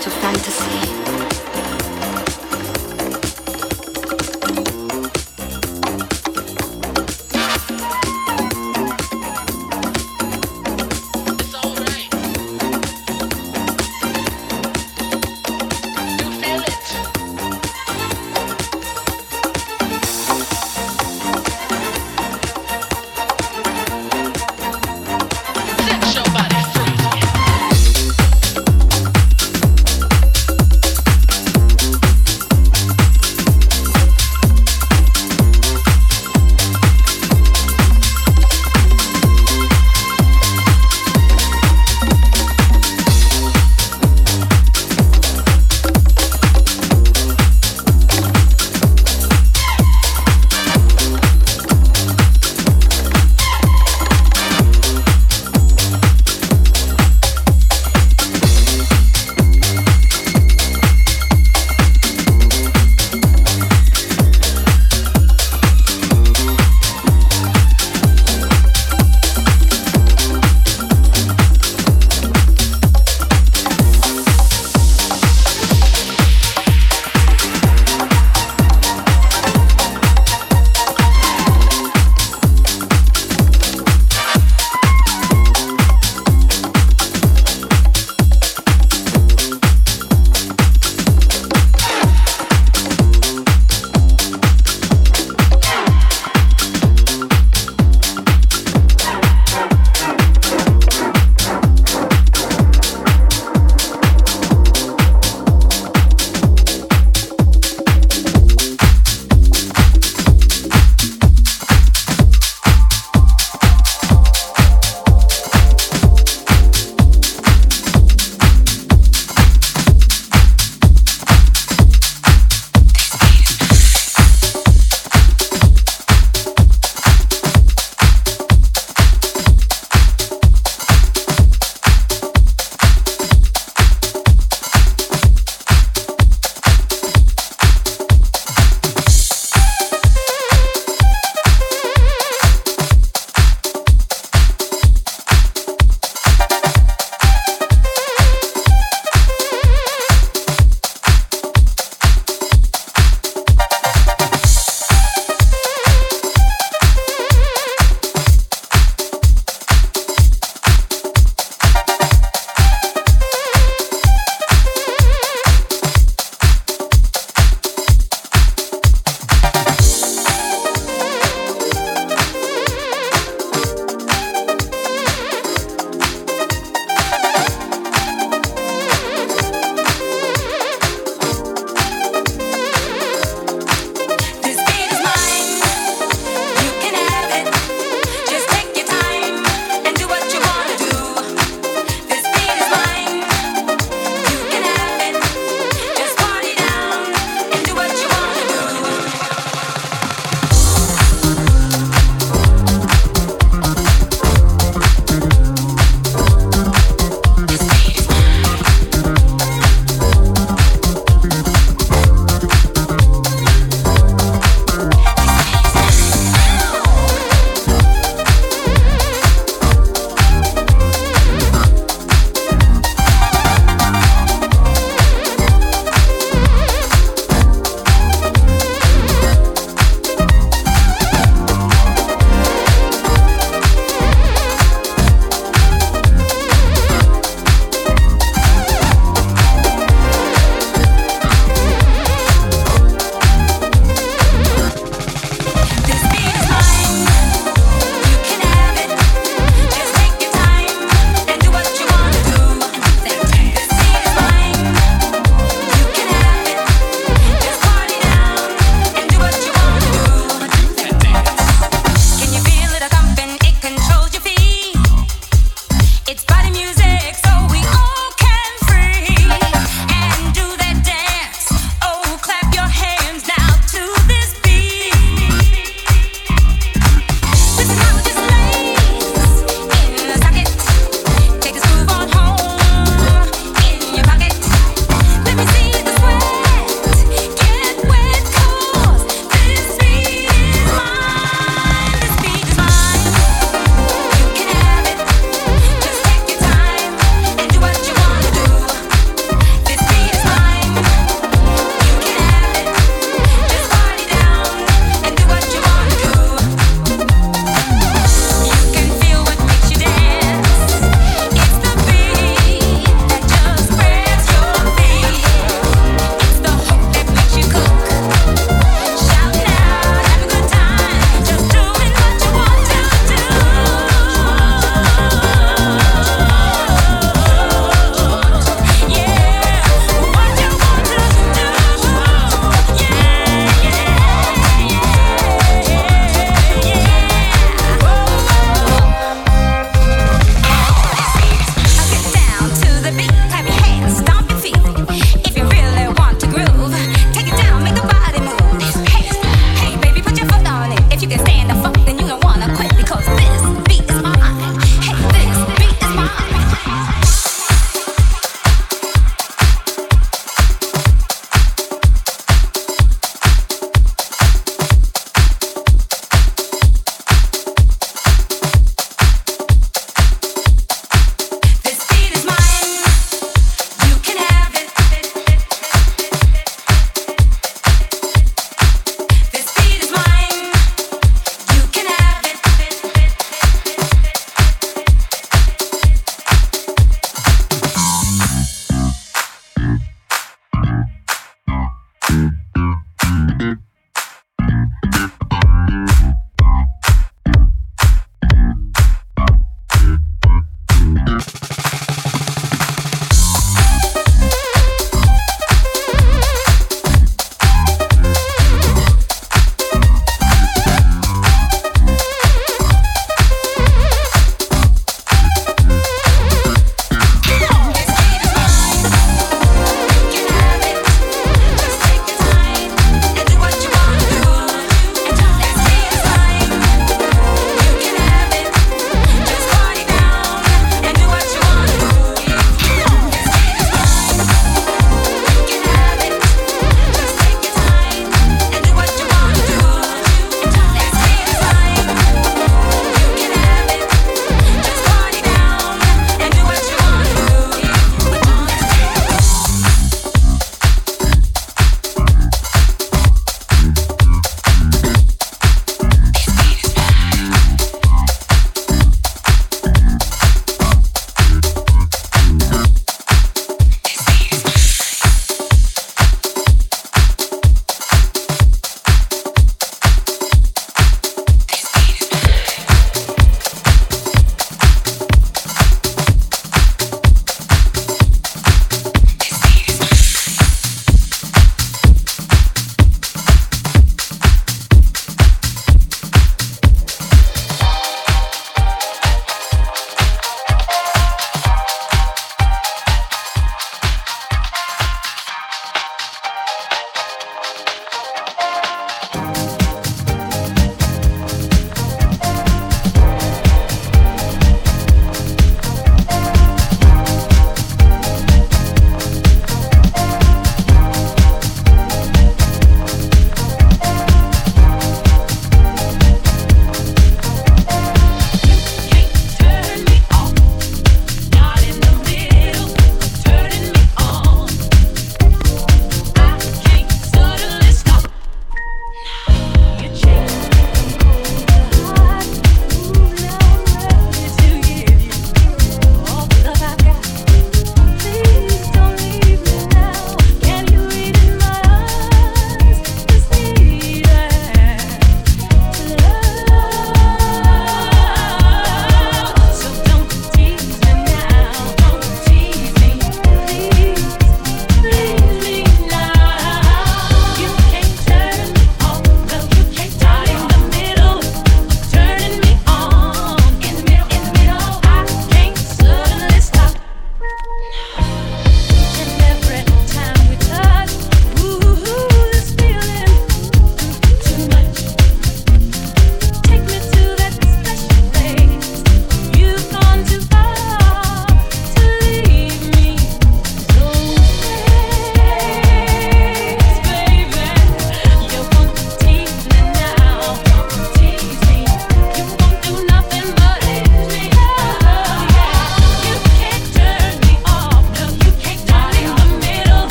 to fantasy.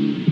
Mm-hmm.